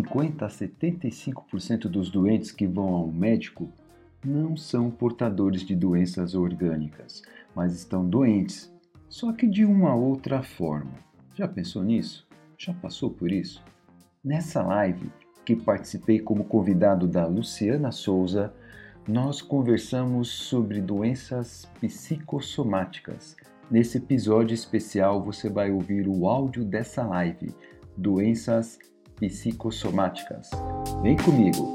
Cerca de 50 a 75% dos doentes que vão ao médico não são portadores de doenças orgânicas, mas estão doentes, só que de uma outra forma. Já pensou nisso? Já passou por isso? Nessa live, que participei como convidado da Luciana Souza, nós conversamos sobre doenças psicossomáticas. Nesse episódio especial, você vai ouvir o áudio dessa live, Doenças Psicossomáticas. Vem comigo!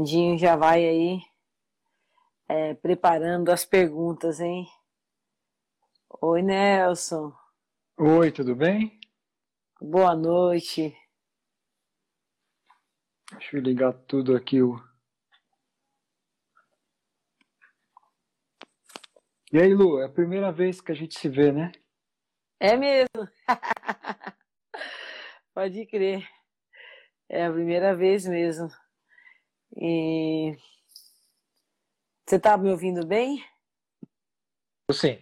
Fernandinho já vai aí é, preparando as perguntas, hein? Oi, Nelson. Oi, tudo bem? Boa noite. Deixa eu ligar tudo aqui. O... E aí, Lu, é a primeira vez que a gente se vê, né? É mesmo. Pode crer. É a primeira vez mesmo. E você está me ouvindo bem? Sim.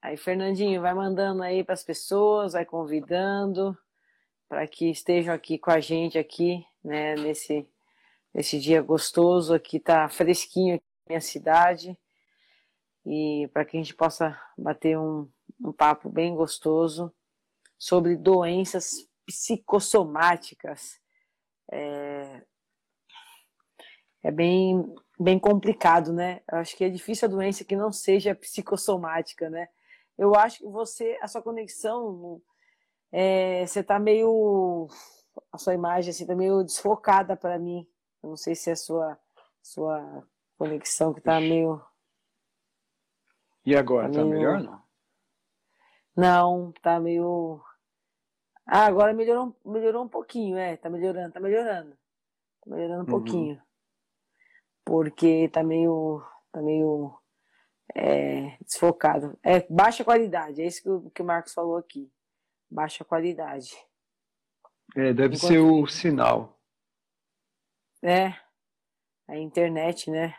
Aí, Fernandinho, vai mandando aí para as pessoas, vai convidando para que estejam aqui com a gente aqui, né, nesse, nesse dia gostoso, aqui tá fresquinho aqui na minha cidade, e para que a gente possa bater um, um papo bem gostoso sobre doenças psicossomáticas. É, é bem, bem complicado, né? Eu acho que é difícil a doença que não seja psicossomática, né? Eu acho que você, a sua conexão, é, você tá meio, a sua imagem assim tá meio desfocada para mim. Eu não sei se é a sua, sua conexão que tá meio. E agora, tá, tá meio... melhor não? Não, tá meio ah, agora melhorou, melhorou um pouquinho, é, tá melhorando, tá melhorando. Tá melhorando um uhum. pouquinho. Porque tá meio, tá meio é, desfocado. É baixa qualidade, é isso que o, que o Marcos falou aqui. Baixa qualidade. É, deve Enquanto... ser o sinal. É, a internet, né?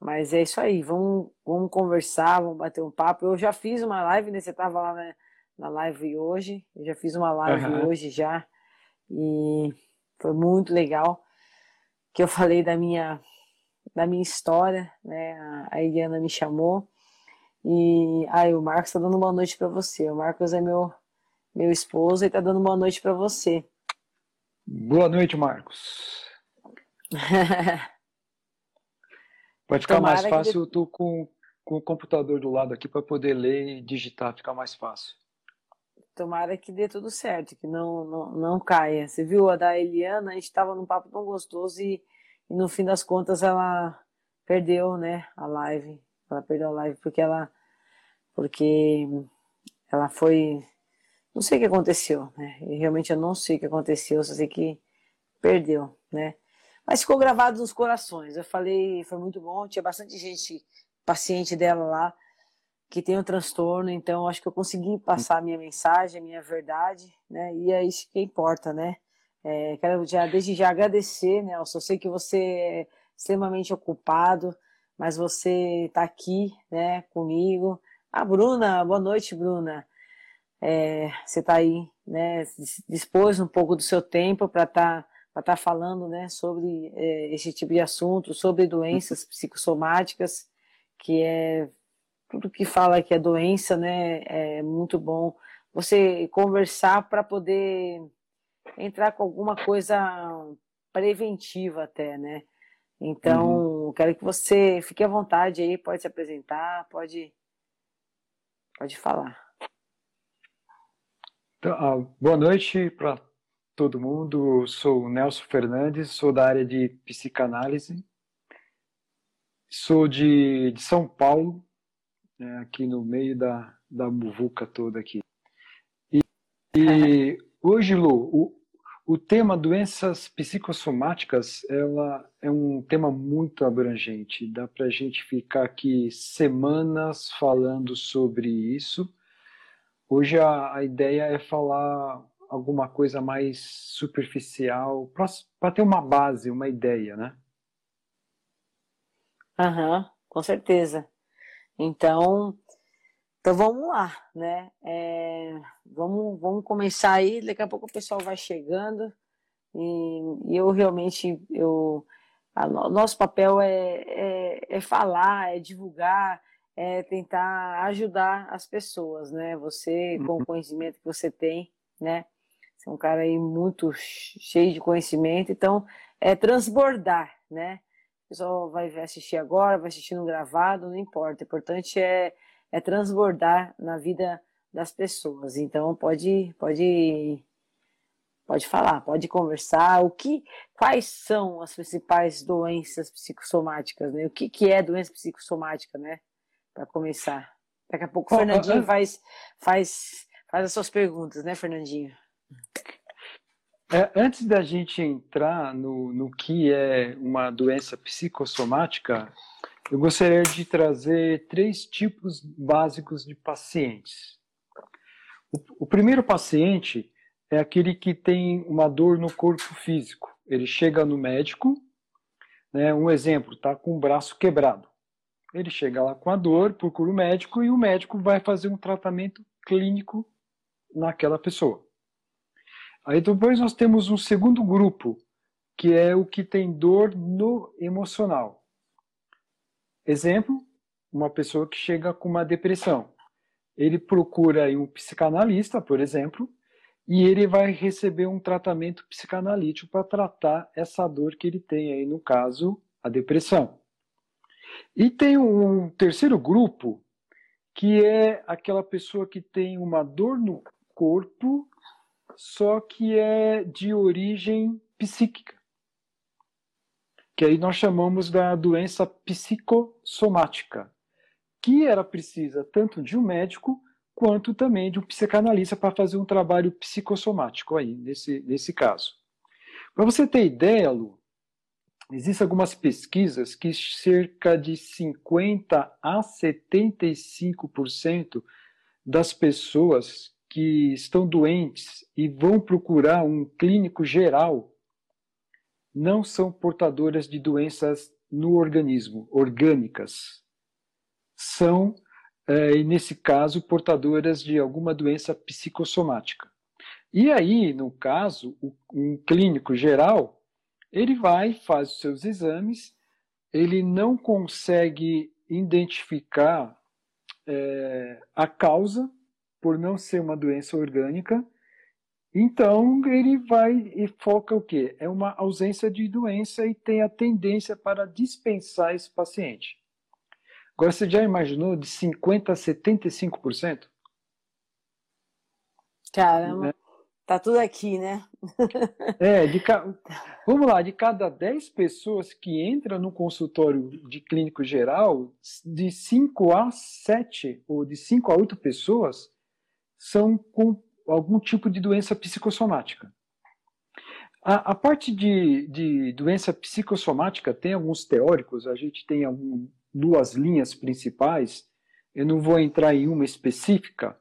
Mas é isso aí, vamos, vamos conversar, vamos bater um papo. Eu já fiz uma live, né? Você tava lá, né? Na live hoje. Eu já fiz uma live uhum. hoje já e foi muito legal que eu falei da minha da minha história, né? A Eliana me chamou e aí o Marcos está dando boa noite para você. O Marcos é meu meu esposo e está dando boa noite para você. Boa noite, Marcos. Pode ficar Tomara mais fácil, que... eu tô com, com o computador do lado aqui para poder ler e digitar, ficar mais fácil. Tomara que dê tudo certo, que não, não, não caia. Você viu a da Eliana, a gente estava num papo tão gostoso e, e, no fim das contas ela perdeu, né, a live. Ela perdeu a live porque ela porque ela foi não sei o que aconteceu, né? E realmente eu não sei o que aconteceu, só sei que perdeu, né? Mas ficou gravado nos corações. Eu falei, foi muito bom, tinha bastante gente paciente dela lá que tem um transtorno, então acho que eu consegui passar a minha mensagem, a minha verdade, né? E é isso que importa, né? É, quero já, desde já agradecer, Nelson. Eu sei que você é extremamente ocupado, mas você está aqui, né, comigo. A ah, Bruna, boa noite, Bruna. É, você está aí, né? Dispôs um pouco do seu tempo para estar tá tá falando né, sobre é, esse tipo de assunto, sobre doenças psicossomáticas, que é tudo que fala que é doença, né? É muito bom você conversar para poder entrar com alguma coisa preventiva até, né? Então, uhum. quero que você fique à vontade aí, pode se apresentar, pode, pode falar. Então, ah, boa noite para todo mundo. Sou o Nelson Fernandes, sou da área de psicanálise. Sou de, de São Paulo, né, aqui no meio da, da muvuca toda aqui. E, e hoje, Lu, o, o tema doenças psicossomáticas ela é um tema muito abrangente. Dá para a gente ficar aqui semanas falando sobre isso. Hoje a, a ideia é falar alguma coisa mais superficial, para ter uma base, uma ideia, né? Aham, uhum, com certeza. Então, então vamos lá, né? É, vamos, vamos começar aí, daqui a pouco o pessoal vai chegando e, e eu realmente, eu, a, nosso papel é, é, é, falar, é divulgar, é tentar ajudar as pessoas, né? Você, com o uhum. conhecimento que você tem, né? Você é um cara aí muito cheio de conhecimento, então é transbordar, né? O pessoal vai assistir agora, vai assistir no gravado, não importa. O importante é é transbordar na vida das pessoas. Então pode pode pode falar, pode conversar. O que quais são as principais doenças psicossomáticas, né? O que que é doença psicossomática, né? Para começar. Daqui a pouco o Fernandinho faz faz faz as suas perguntas, né, Fernandinho? É, antes da gente entrar no, no que é uma doença psicossomática, eu gostaria de trazer três tipos básicos de pacientes. O, o primeiro paciente é aquele que tem uma dor no corpo físico. Ele chega no médico, né, um exemplo, está com o braço quebrado. Ele chega lá com a dor, procura o médico e o médico vai fazer um tratamento clínico naquela pessoa. Aí depois nós temos um segundo grupo, que é o que tem dor no emocional. Exemplo, uma pessoa que chega com uma depressão. Ele procura um psicanalista, por exemplo, e ele vai receber um tratamento psicanalítico para tratar essa dor que ele tem aí, no caso, a depressão. E tem um terceiro grupo, que é aquela pessoa que tem uma dor no corpo, só que é de origem psíquica que aí nós chamamos da doença psicossomática, que era precisa tanto de um médico quanto também de um psicanalista para fazer um trabalho psicossomático aí, nesse, nesse caso. Para você ter ideia, Lu, existem algumas pesquisas que cerca de 50 a 75% das pessoas que estão doentes e vão procurar um clínico geral não são portadoras de doenças no organismo, orgânicas. São, é, nesse caso, portadoras de alguma doença psicossomática. E aí, no caso, um clínico geral, ele vai, faz os seus exames, ele não consegue identificar é, a causa por não ser uma doença orgânica, então, ele vai e foca o quê? É uma ausência de doença e tem a tendência para dispensar esse paciente. Agora, você já imaginou de 50% a 75%? Caramba, né? tá tudo aqui, né? é, de ca... vamos lá, de cada 10 pessoas que entram no consultório de clínico geral, de 5 a 7 ou de 5 a 8 pessoas são com algum tipo de doença psicossomática. A, a parte de, de, doença psicossomática tem alguns teóricos, a gente tem algum, duas linhas principais, eu não vou entrar em uma específica,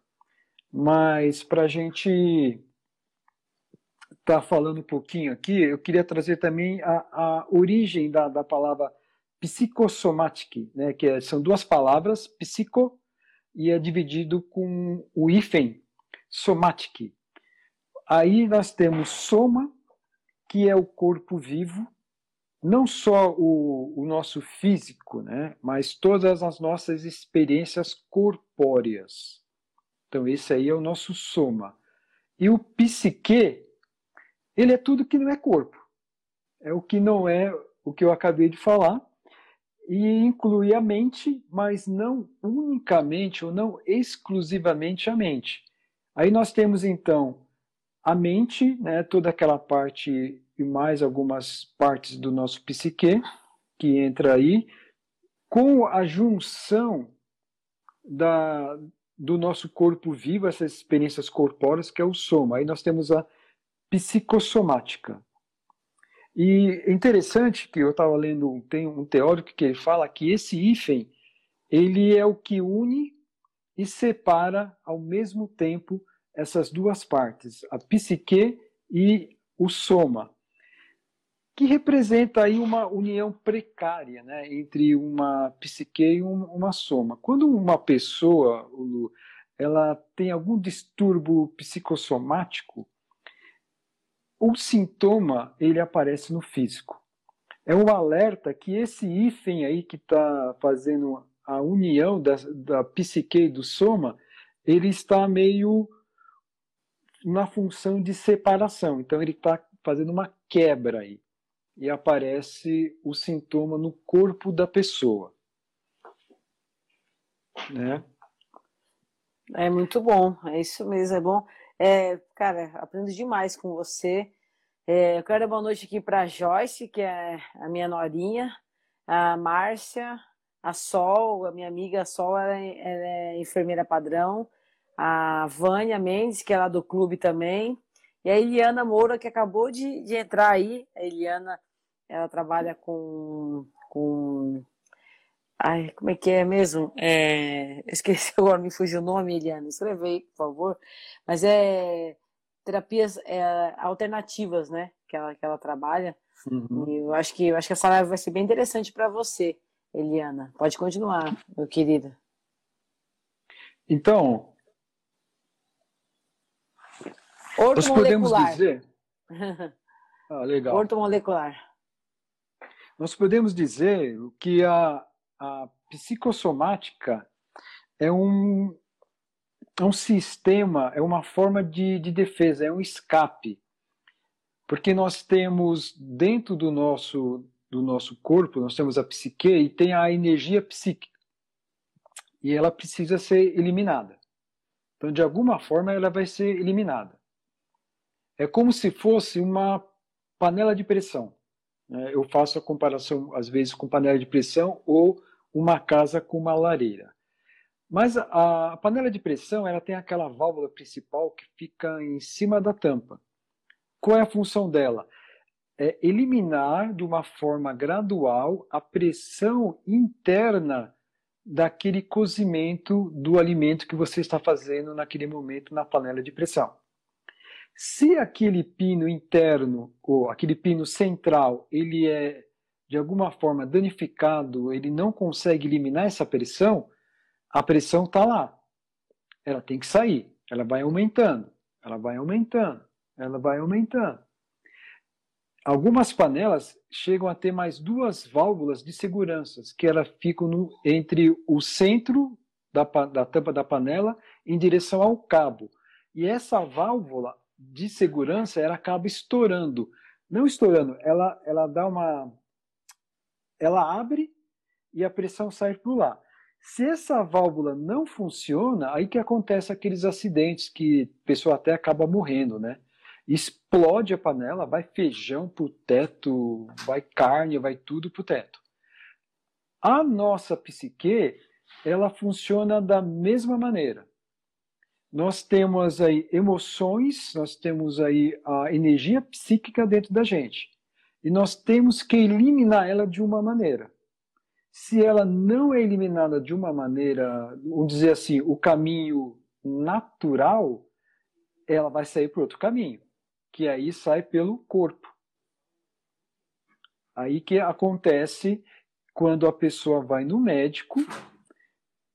mas para a gente estar tá falando um pouquinho aqui, eu queria trazer também a, a origem da, da palavra psicossomatic, né, que é, são duas palavras, psico, e é dividido com o hífen, somatic. Aí nós temos soma, que é o corpo vivo, não só o, o nosso físico, né, mas todas as nossas experiências corpóreas. Então, esse aí é o nosso soma. E o psique, ele é tudo que não é corpo. É o que não é o que eu acabei de falar. E inclui a mente, mas não unicamente ou não exclusivamente a mente. Aí nós temos então a mente, né, toda aquela parte e mais algumas partes do nosso psique que entra aí, com a junção da, do nosso corpo vivo, essas experiências corpóreas, que é o soma. Aí nós temos a psicossomática. E é interessante que eu estava lendo, tem um teórico que ele fala que esse hífen, ele é o que une e separa ao mesmo tempo essas duas partes, a psique e o soma que representa aí uma união precária né, entre uma psique e uma soma. Quando uma pessoa ela tem algum distúrbio psicossomático, o sintoma ele aparece no físico. É um alerta que esse hífen aí que está fazendo a união da, da psique e do soma, ele está meio na função de separação. Então ele está fazendo uma quebra aí e aparece o sintoma no corpo da pessoa. Né? É muito bom, é isso mesmo, é bom. É, cara, aprendo demais com você. É, eu quero dar boa noite aqui para a Joyce, que é a minha norinha, a Márcia, a Sol, a minha amiga Sol, ela é, ela é enfermeira padrão, a Vânia Mendes, que é lá do clube também, e a Eliana Moura, que acabou de, de entrar aí. A Eliana ela trabalha com, com Ai, como é que é mesmo? É... Esqueci agora, me fugiu o nome, Eliana. Escreve aí, por favor. Mas é terapias é, alternativas, né? Que ela, que ela trabalha. Uhum. E eu acho que eu acho que essa live vai ser bem interessante para você, Eliana. Pode continuar, meu querido. Então, Orto nós podemos dizer. ah, legal. Ortomolecular. Nós podemos dizer que a, a psicossomática é um, é um sistema, é uma forma de, de defesa, é um escape. Porque nós temos dentro do nosso, do nosso corpo, nós temos a psique e tem a energia psíquica. E ela precisa ser eliminada. Então, de alguma forma, ela vai ser eliminada. É como se fosse uma panela de pressão. Né? Eu faço a comparação, às vezes, com panela de pressão ou uma casa com uma lareira. Mas a, a panela de pressão ela tem aquela válvula principal que fica em cima da tampa. Qual é a função dela? É eliminar de uma forma gradual a pressão interna daquele cozimento do alimento que você está fazendo naquele momento na panela de pressão. Se aquele pino interno ou aquele pino central ele é de alguma forma danificado, ele não consegue eliminar essa pressão, a pressão está lá. Ela tem que sair. Ela vai aumentando, ela vai aumentando, ela vai aumentando. Algumas panelas chegam a ter mais duas válvulas de segurança, que elas ficam no, entre o centro da, da tampa da panela em direção ao cabo. E essa válvula de segurança, ela acaba estourando. Não estourando, ela, ela dá uma. Ela abre e a pressão sai por lá. Se essa válvula não funciona, aí que acontece aqueles acidentes que a pessoa até acaba morrendo, né? Explode a panela, vai feijão pro teto, vai carne, vai tudo pro teto. A nossa psique, ela funciona da mesma maneira nós temos aí emoções, nós temos aí a energia psíquica dentro da gente. E nós temos que eliminar ela de uma maneira. Se ela não é eliminada de uma maneira, vamos dizer assim, o caminho natural, ela vai sair por outro caminho, que aí sai pelo corpo. Aí que acontece quando a pessoa vai no médico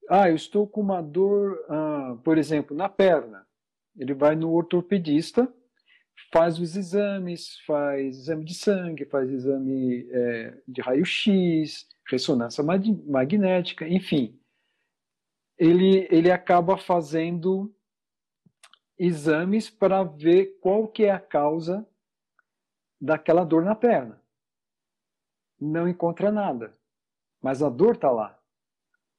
ah, eu estou com uma dor, ah, por exemplo, na perna. Ele vai no ortopedista faz os exames, faz exame de sangue, faz exame é, de raio-x, ressonância magnética, enfim. Ele, ele acaba fazendo exames para ver qual que é a causa daquela dor na perna. Não encontra nada, mas a dor está lá.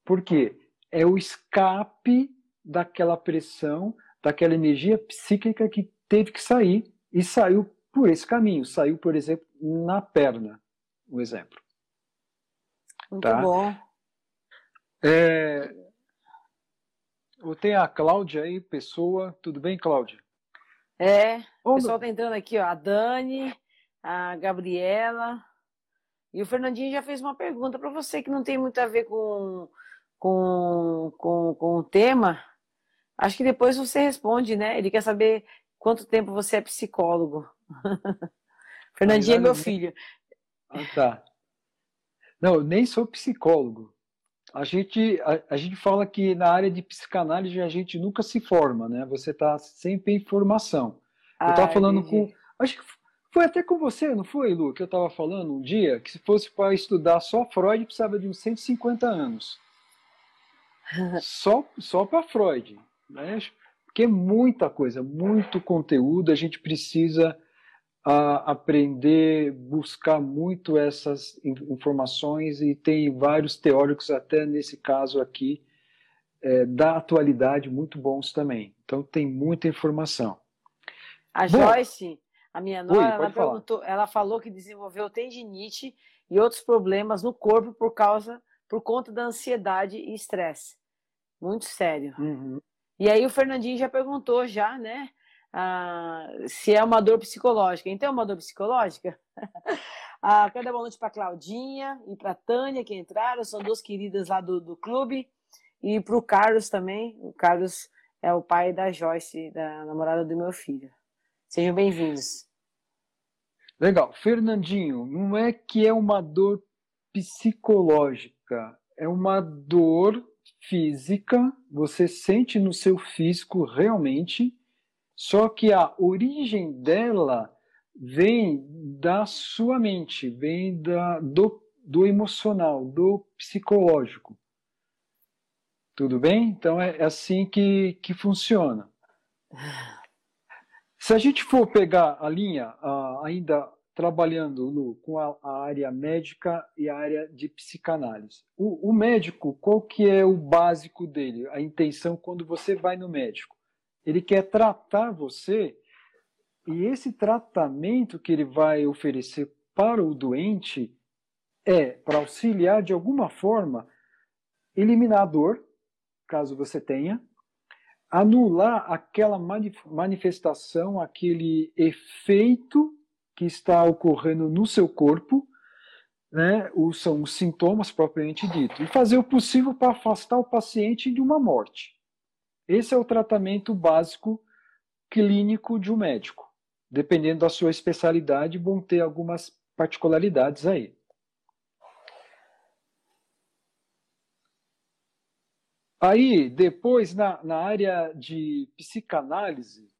Por quê? É o escape daquela pressão, daquela energia psíquica que teve que sair e saiu por esse caminho. Saiu, por exemplo, na perna, um exemplo. Muito tá? bom. É, tem a Cláudia aí, pessoa. Tudo bem, Cláudia? É, o pessoal tá entrando aqui, ó. A Dani, a Gabriela. E o Fernandinho já fez uma pergunta para você que não tem muito a ver com, com, com, com o tema. Acho que depois você responde, né? Ele quer saber quanto tempo você é psicólogo. Fernandinho é meu filho. Ah, tá. Não, eu nem sou psicólogo. A gente, a, a, gente fala que na área de psicanálise a gente nunca se forma, né? Você está sempre em formação. eu estava falando entendi. com. Acho que foi até com você, não foi, Lu? Que eu estava falando um dia que se fosse para estudar só Freud precisava de uns 150 anos. só só para Freud. Né? Porque é muita coisa, muito conteúdo, a gente precisa a aprender, buscar muito essas informações e tem vários teóricos, até nesse caso aqui, é, da atualidade, muito bons também. Então tem muita informação. A Bom, Joyce, a minha nora, oi, ela, perguntou, ela falou que desenvolveu tendinite e outros problemas no corpo por causa, por conta da ansiedade e estresse. Muito sério. Uhum. E aí o Fernandinho já perguntou já, né? ah, se é uma dor psicológica. Então, é uma dor psicológica? ah, quero dar boa noite para Claudinha e para Tânia, que entraram, são duas queridas lá do, do clube, e para o Carlos também. O Carlos é o pai da Joyce, da namorada do meu filho. Sejam bem-vindos. Legal. Fernandinho, não é que é uma dor psicológica, é uma dor física, você sente no seu físico realmente só que a origem dela vem da sua mente, vem da, do, do emocional, do psicológico. Tudo bem? Então é, é assim que, que funciona. Se a gente for pegar a linha, ainda trabalhando Lu, com a, a, área médica e a área de psicanálise. O, o médico, qual que é o básico dele? A intenção quando você vai no médico? Ele quer tratar você e esse tratamento que ele vai oferecer para o doente é para auxiliar de alguma forma eliminar a dor, caso você tenha, anular aquela manifestação, aquele efeito que está ocorrendo no seu corpo, né, são os sintomas propriamente dito, e fazer o possível para afastar o paciente de uma morte. Esse é o tratamento básico clínico de um médico. Dependendo da sua especialidade, vão ter algumas particularidades aí. Aí, depois, na, na área de psicanálise,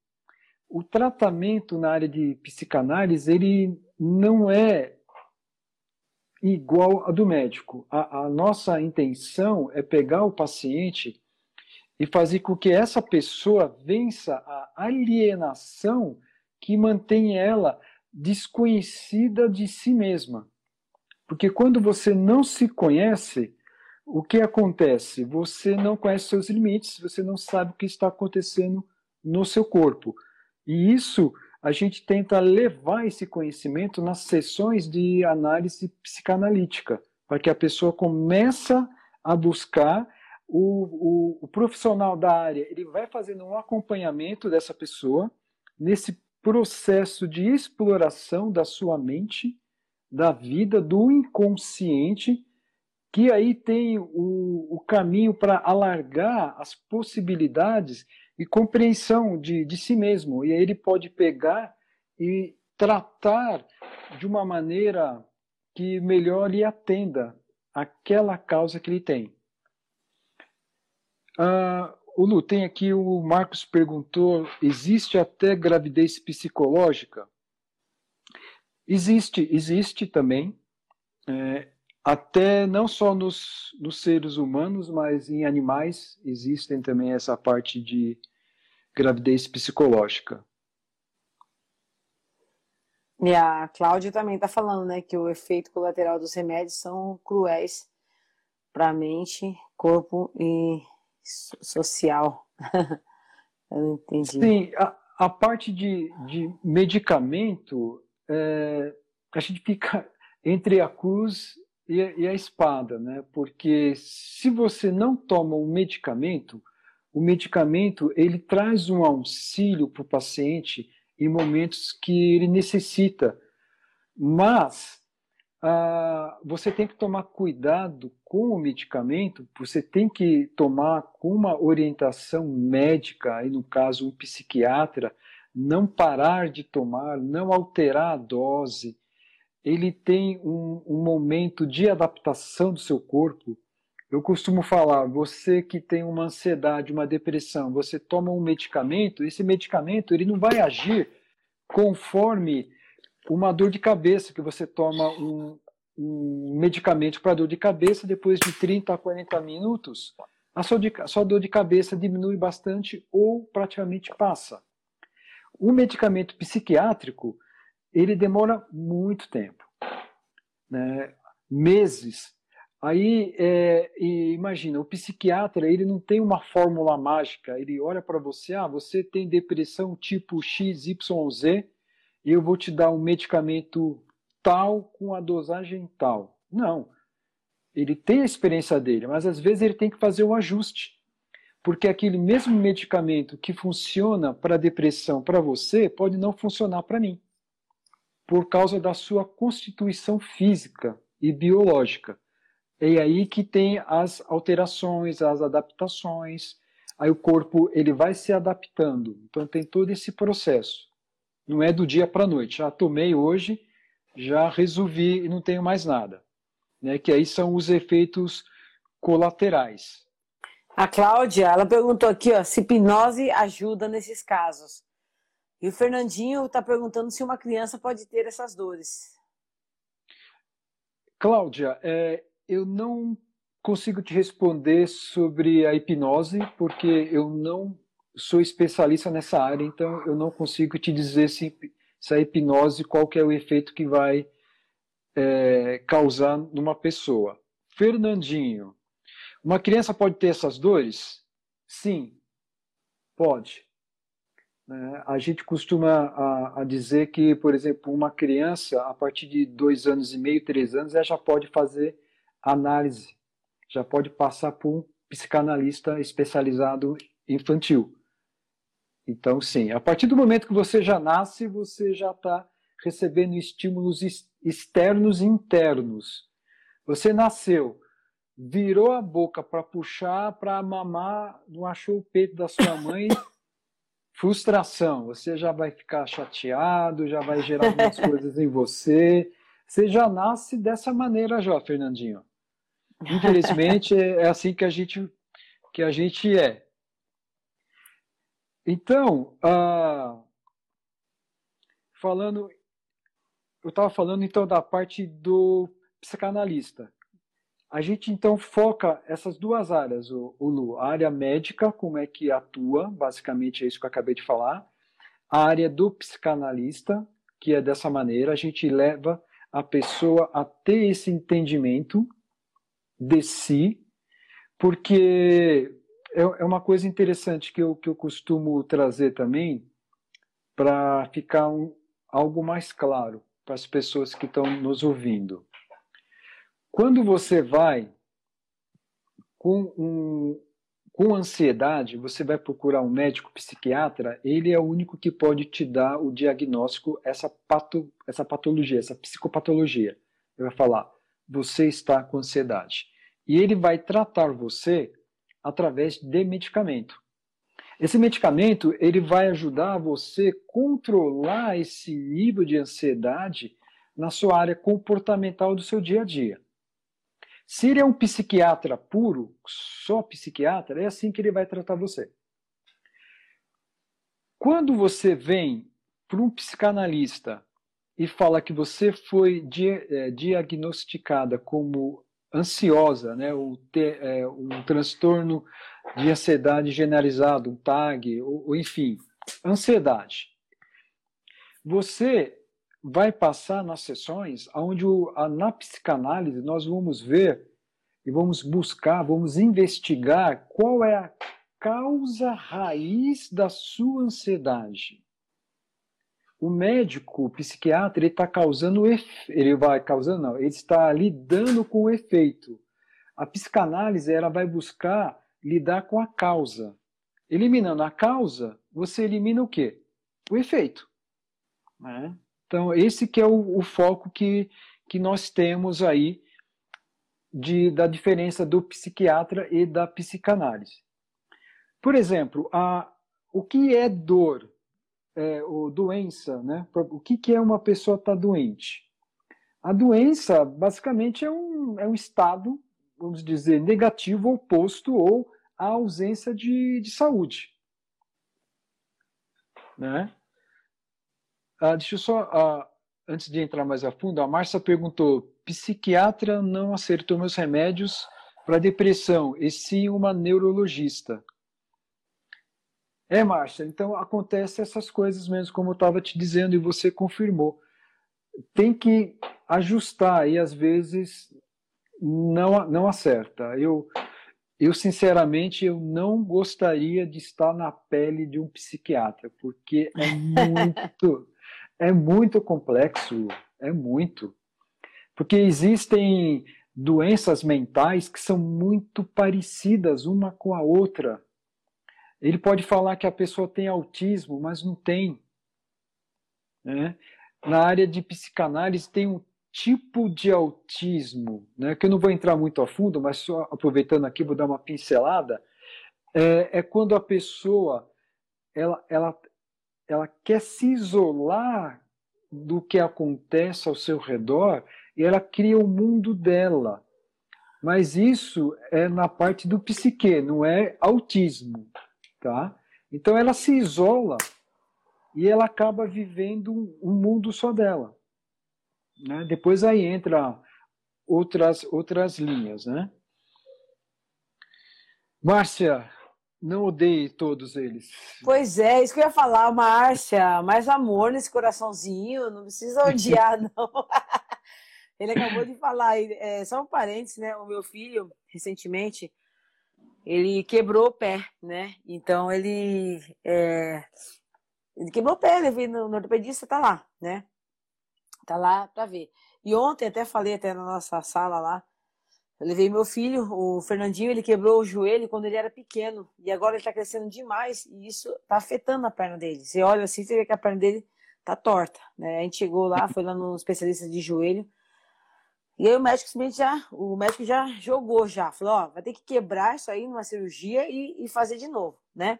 o tratamento na área de psicanálise, ele não é igual a do médico. A, a nossa intenção é pegar o paciente e fazer com que essa pessoa vença a alienação que mantém ela desconhecida de si mesma. Porque quando você não se conhece, o que acontece? Você não conhece seus limites, você não sabe o que está acontecendo no seu corpo. E isso a gente tenta levar esse conhecimento nas sessões de análise psicanalítica, para que a pessoa começa a buscar o, o, o profissional da área. Ele vai fazendo um acompanhamento dessa pessoa nesse processo de exploração da sua mente, da vida, do inconsciente, que aí tem o, o caminho para alargar as possibilidades e compreensão de, de si mesmo. E aí ele pode pegar e tratar de uma maneira que melhor lhe atenda aquela causa que ele tem. Uh, o Lu, tem aqui o Marcos perguntou: existe até gravidez psicológica? Existe, existe também. É, até não só nos, nos seres humanos, mas em animais existem também essa parte de gravidez psicológica. E a Cláudia também está falando, né, que o efeito colateral dos remédios são cruéis para a mente, corpo e social. Eu não entendi. Sim, a, a parte de, de medicamento, é, a gente fica entre a cruz e a, e a espada, né? Porque se você não toma um medicamento, o medicamento ele traz um auxílio para o paciente em momentos que ele necessita, mas ah, você tem que tomar cuidado com o medicamento, você tem que tomar com uma orientação médica, aí no caso um psiquiatra, não parar de tomar, não alterar a dose. Ele tem um, um momento de adaptação do seu corpo. Eu costumo falar, você que tem uma ansiedade, uma depressão, você toma um medicamento, esse medicamento ele não vai agir conforme uma dor de cabeça, que você toma um, um medicamento para dor de cabeça, depois de 30 a 40 minutos, a sua, a sua dor de cabeça diminui bastante ou praticamente passa. O medicamento psiquiátrico, ele demora muito tempo, né? meses. Aí, é, imagina, o psiquiatra, ele não tem uma fórmula mágica, ele olha para você, ah, você tem depressão tipo XYZ, eu vou te dar um medicamento tal com a dosagem tal. Não. Ele tem a experiência dele, mas às vezes ele tem que fazer o um ajuste. Porque aquele mesmo medicamento que funciona para depressão para você pode não funcionar para mim. Por causa da sua constituição física e biológica. É aí que tem as alterações, as adaptações. Aí o corpo ele vai se adaptando. Então tem todo esse processo. Não é do dia para a noite. Já tomei hoje, já resolvi e não tenho mais nada. Né? Que aí são os efeitos colaterais. A Cláudia, ela perguntou aqui, ó, se hipnose ajuda nesses casos. E o Fernandinho está perguntando se uma criança pode ter essas dores. Cláudia, é, eu não consigo te responder sobre a hipnose, porque eu não sou especialista nessa área, então eu não consigo te dizer se, se a hipnose, qual é o efeito que vai é, causar numa pessoa. Fernandinho, uma criança pode ter essas dores? Sim, pode. É, a gente costuma a, a, dizer que, por exemplo, uma criança, a partir de dois anos e meio, três anos, ela já pode fazer análise, já pode passar por um psicanalista especializado infantil. Então, sim, a partir do momento que você já nasce, você já está recebendo estímulos externos e internos. Você nasceu, virou a boca para puxar, para mamar, não achou o peito da sua mãe, frustração. Você já vai ficar chateado, já vai gerar algumas coisas em você. Você já nasce dessa maneira já, Fernandinho. Infelizmente é assim que a gente que a gente é. Então, ah, falando, eu estava falando então da parte do psicanalista. A gente então foca essas duas áreas, o, o Lu, a área médica, como é que atua, basicamente é isso que eu acabei de falar, a área do psicanalista, que é dessa maneira, a gente leva a pessoa a ter esse entendimento de si, porque é, é uma coisa interessante que eu, que eu costumo trazer também para ficar um, algo mais claro para as pessoas que estão nos ouvindo. Quando você vai com, um, com ansiedade, você vai procurar um médico psiquiatra, ele é o único que pode te dar o diagnóstico, essa, pato, essa patologia, essa psicopatologia. Ele vai falar, você está com ansiedade. E ele vai tratar você através de medicamento. Esse medicamento ele vai ajudar você a controlar esse nível de ansiedade na sua área comportamental do seu dia a dia. Se ele é um psiquiatra puro, só psiquiatra, é assim que ele vai tratar você. Quando você vem para um psicanalista e fala que você foi é, diagnosticada como ansiosa, né, ou ter, é, um transtorno de ansiedade generalizado, um TAG, ou, ou enfim, ansiedade. Você vai passar nas sessões onde na psicanálise nós vamos ver e vamos buscar, vamos investigar qual é a causa raiz da sua ansiedade. O médico, o psiquiatra, ele está causando, ele vai causando, não, ele está lidando com o efeito. A psicanálise ela vai buscar lidar com a causa. Eliminando a causa, você elimina o quê? O efeito. Né? Então, esse que é o, o, foco que, que nós temos aí de, da diferença do psiquiatra e da psicanálise. Por exemplo, a, o que é dor, é, ou doença, né? O que, que é uma pessoa estar tá doente? A doença, basicamente, é um, é um estado, vamos dizer, negativo, oposto ou a ausência de, de saúde. Né? Ah, deixa eu só, ah, antes de entrar mais a fundo, a Márcia perguntou: psiquiatra não acertou meus remédios para depressão, e sim uma neurologista. É, Márcia, então acontece essas coisas mesmo, como eu estava te dizendo e você confirmou. Tem que ajustar e às vezes não, não acerta. Eu, eu sinceramente eu não gostaria de estar na pele de um psiquiatra, porque é muito é muito complexo, é muito. Porque existem doenças mentais que são muito parecidas uma com a outra. Ele pode falar que a pessoa tem autismo, mas não tem. Né? Na área de psicanálise tem um tipo de autismo, né, que eu não vou entrar muito a fundo, mas só aproveitando aqui vou dar uma pincelada, é, é quando a pessoa ela, ela, ela quer se isolar do que acontece ao seu redor e ela cria o mundo dela. Mas isso é na parte do psique, não é autismo, tá? Então ela se isola e ela acaba vivendo um mundo só dela. Né? Depois aí entra outras, outras linhas. Né? Márcia, não odeie todos eles. Pois é, isso que eu ia falar, Márcia. Mais amor nesse coraçãozinho, não precisa odiar, não. Ele acabou de falar, é, só um parênteses, né? O meu filho, recentemente, ele quebrou o pé, né? Então ele, é, ele quebrou o pé, ele veio no, no ortopedista, tá lá, né? Tá lá para ver. E ontem até falei até na nossa sala lá, eu levei meu filho, o Fernandinho, ele quebrou o joelho quando ele era pequeno e agora ele está crescendo demais e isso está afetando a perna dele. Você olha assim, você vê que a perna dele tá torta, né? A gente chegou lá, foi lá no especialista de joelho e aí o médico simplesmente já, o médico já jogou já, falou, ó, vai ter que quebrar isso aí numa cirurgia e, e fazer de novo, né?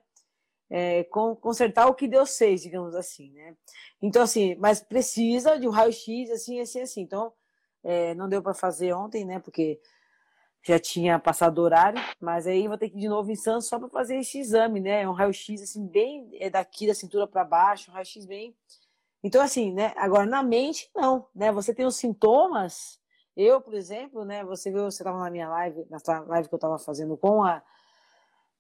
é, consertar o que Deus fez, digamos assim, né? Então, assim, mas precisa de um raio-x, assim, assim, assim. Então, é, não deu para fazer ontem, né? Porque já tinha passado o horário, mas aí vou ter que ir de novo em Santos só para fazer esse exame, né? É um raio-x, assim, bem é daqui da cintura para baixo, um raio-x bem. Então, assim, né? Agora, na mente, não, né? Você tem os sintomas. Eu, por exemplo, né? Você viu, você estava na minha live, na live que eu estava fazendo com a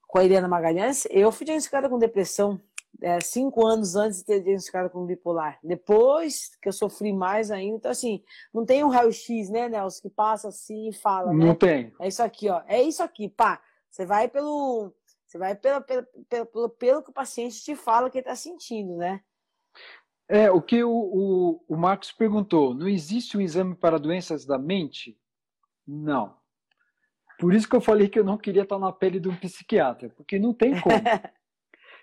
com a Eliana Magalhães, eu fui diagnosticada com depressão é, cinco anos antes de ter diagnosticada com bipolar. Depois que eu sofri mais ainda, então assim, não tem um raio-x, né, Nelson, que passa assim e fala, né? Não tem. É isso aqui, ó. É isso aqui, pá. Você vai pelo. Você vai pelo, pelo, pelo, pelo que o paciente te fala que ele está sentindo, né? É, o que o, o, o Marcos perguntou, não existe um exame para doenças da mente? Não. Por isso que eu falei que eu não queria estar na pele de um psiquiatra, porque não tem como.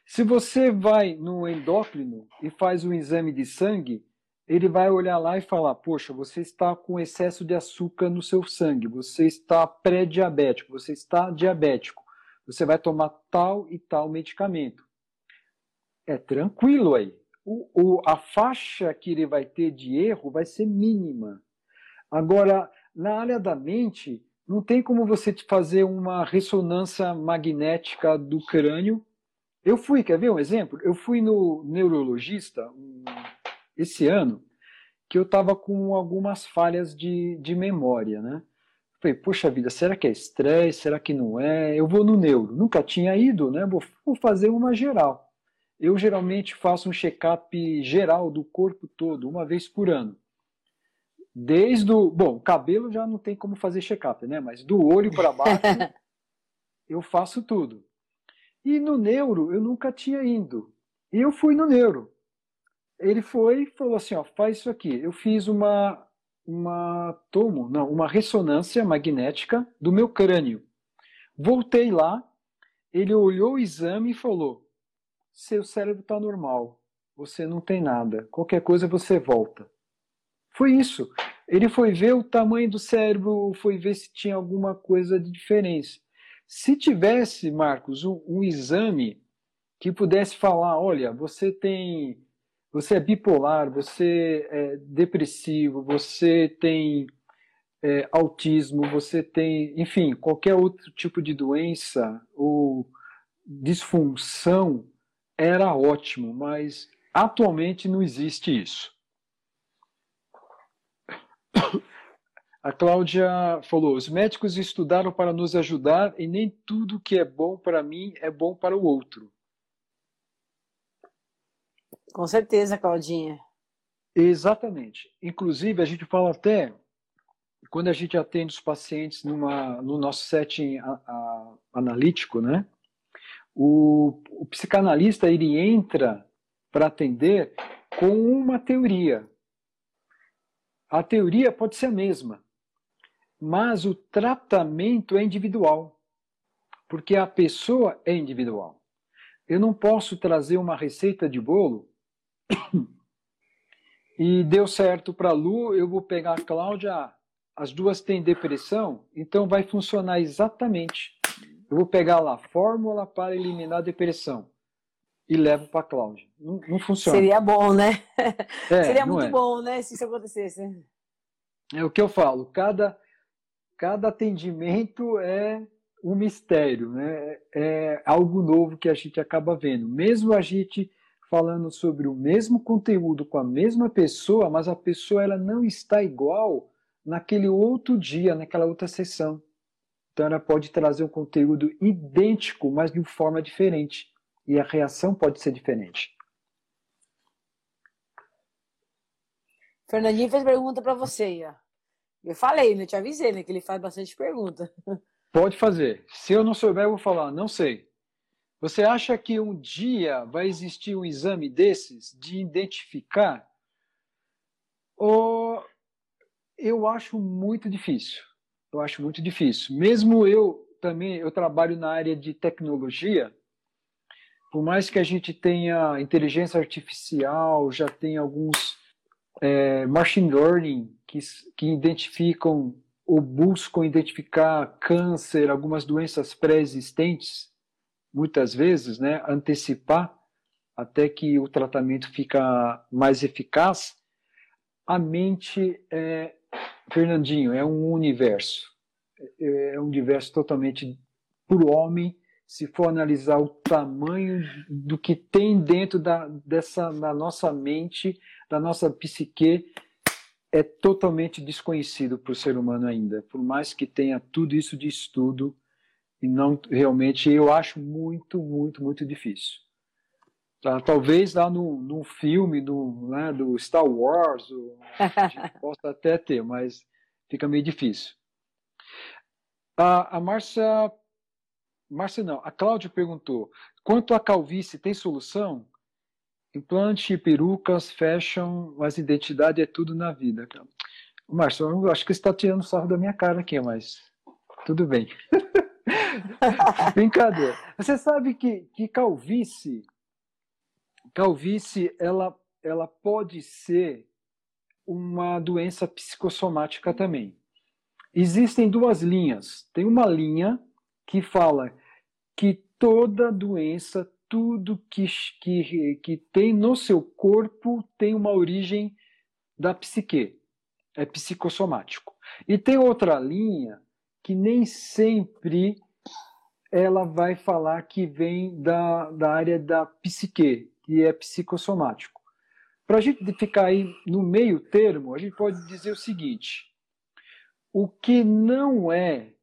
Se você vai no endócrino e faz um exame de sangue, ele vai olhar lá e falar: Poxa, você está com excesso de açúcar no seu sangue, você está pré-diabético, você está diabético, você vai tomar tal e tal medicamento. É tranquilo aí. O, o, a faixa que ele vai ter de erro vai ser mínima. Agora, na área da mente, não tem como você fazer uma ressonância magnética do crânio. Eu fui, quer ver um exemplo? Eu fui no neurologista um, esse ano, que eu estava com algumas falhas de, de memória, né? Falei, poxa vida, será que é estresse? Será que não é? Eu vou no neuro. Nunca tinha ido, né? Vou, vou fazer uma geral. Eu geralmente faço um check-up geral do corpo todo, uma vez por ano. Desde o. Bom, cabelo já não tem como fazer check-up, né? Mas do olho para baixo, eu faço tudo. E no neuro, eu nunca tinha ido. E eu fui no neuro. Ele foi e falou assim: ó, faz isso aqui. Eu fiz uma, uma tomo, não, uma ressonância magnética do meu crânio. Voltei lá, ele olhou o exame e falou: seu cérebro está normal, você não tem nada, qualquer coisa você volta. Foi isso. Ele foi ver o tamanho do cérebro, foi ver se tinha alguma coisa de diferença. Se tivesse, Marcos, um, um exame que pudesse falar, olha, você tem, você é bipolar, você é depressivo, você tem é, autismo, você tem, enfim, qualquer outro tipo de doença ou disfunção, era ótimo, mas atualmente não existe isso. A Cláudia falou: os médicos estudaram para nos ajudar e nem tudo que é bom para mim é bom para o outro. Com certeza, Claudinha. Exatamente. Inclusive, a gente fala até, quando a gente atende os pacientes numa, no nosso setting a, a, analítico, né? O, o psicanalista ele entra para atender com uma teoria. A teoria pode ser a mesma, mas o tratamento é individual, porque a pessoa é individual. Eu não posso trazer uma receita de bolo e deu certo para a Lu, eu vou pegar a Cláudia, as duas têm depressão, então vai funcionar exatamente. Eu vou pegar lá, fórmula para eliminar a depressão e levo para a Cláudia. Não, não, funciona. Seria bom, né? É, Seria muito é. bom, né, se isso acontecesse. É o que eu falo, cada, cada atendimento é um mistério, né? É algo novo que a gente acaba vendo. Mesmo a gente falando sobre o mesmo conteúdo com a mesma pessoa, mas a pessoa ela não está igual naquele outro dia, naquela outra sessão. Então ela pode trazer um conteúdo idêntico, mas de forma diferente e a reação pode ser diferente. Fernandinho fez pergunta para você. Ó. Eu falei, né? Te avisei, né? Que ele faz bastante pergunta. Pode fazer. Se eu não souber, eu vou falar, não sei. Você acha que um dia vai existir um exame desses de identificar? Ou eu acho muito difícil. Eu acho muito difícil. Mesmo eu também, eu trabalho na área de tecnologia, por mais que a gente tenha inteligência artificial, já tem alguns é, machine learning que, que identificam ou buscam identificar câncer, algumas doenças pré-existentes, muitas vezes, né, antecipar até que o tratamento fica mais eficaz, a mente, é, Fernandinho, é um universo. É, é um universo totalmente para o homem se for analisar o tamanho do que tem dentro da, dessa, da nossa mente, da nossa psique, é totalmente desconhecido para o ser humano ainda. Por mais que tenha tudo isso de estudo, e não realmente, eu acho muito, muito, muito difícil. Tá? Talvez lá no, no filme do, né, do Star Wars, a gente possa até ter, mas fica meio difícil. A, a Márcia Márcia não, a Cláudia perguntou: quanto à calvície, tem solução? Implante, perucas, fashion, mas identidade é tudo na vida. Márcio, eu acho que você está tirando sarro da minha cara aqui, mas tudo bem. Brincadeira. Você sabe que, que calvície, calvície, ela, ela pode ser uma doença psicossomática também. Existem duas linhas. Tem uma linha que fala que toda doença, tudo que, que, que tem no seu corpo tem uma origem da psique, é psicossomático. E tem outra linha que nem sempre ela vai falar que vem da, da área da psique, que é psicossomático. Para a gente ficar aí no meio termo, a gente pode dizer o seguinte: o que não é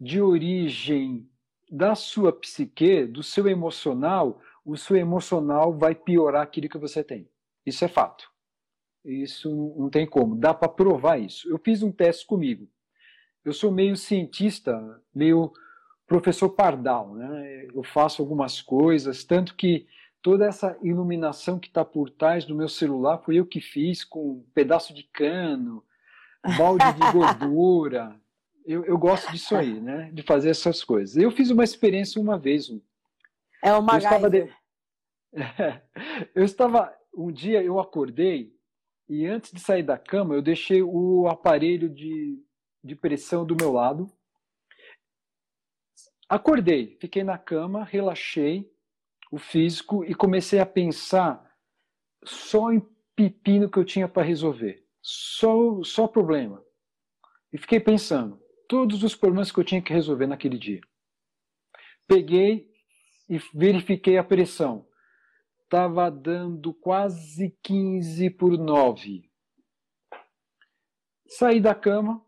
de origem da sua psique, do seu emocional, o seu emocional vai piorar aquilo que você tem. Isso é fato. Isso não tem como. Dá para provar isso. Eu fiz um teste comigo. Eu sou meio cientista, meio professor pardal, né? Eu faço algumas coisas, tanto que toda essa iluminação que está por trás do meu celular foi eu que fiz com um pedaço de cano, balde de gordura. Eu, eu gosto disso aí, né? De fazer essas coisas. Eu fiz uma experiência uma vez. É uma eu estava, de... eu estava um dia eu acordei e antes de sair da cama eu deixei o aparelho de, de pressão do meu lado. Acordei, fiquei na cama, relaxei o físico e comecei a pensar só em pepino que eu tinha para resolver. Só, só problema. E fiquei pensando todos os problemas que eu tinha que resolver naquele dia. Peguei e verifiquei a pressão. Estava dando quase 15 por 9. Saí da cama,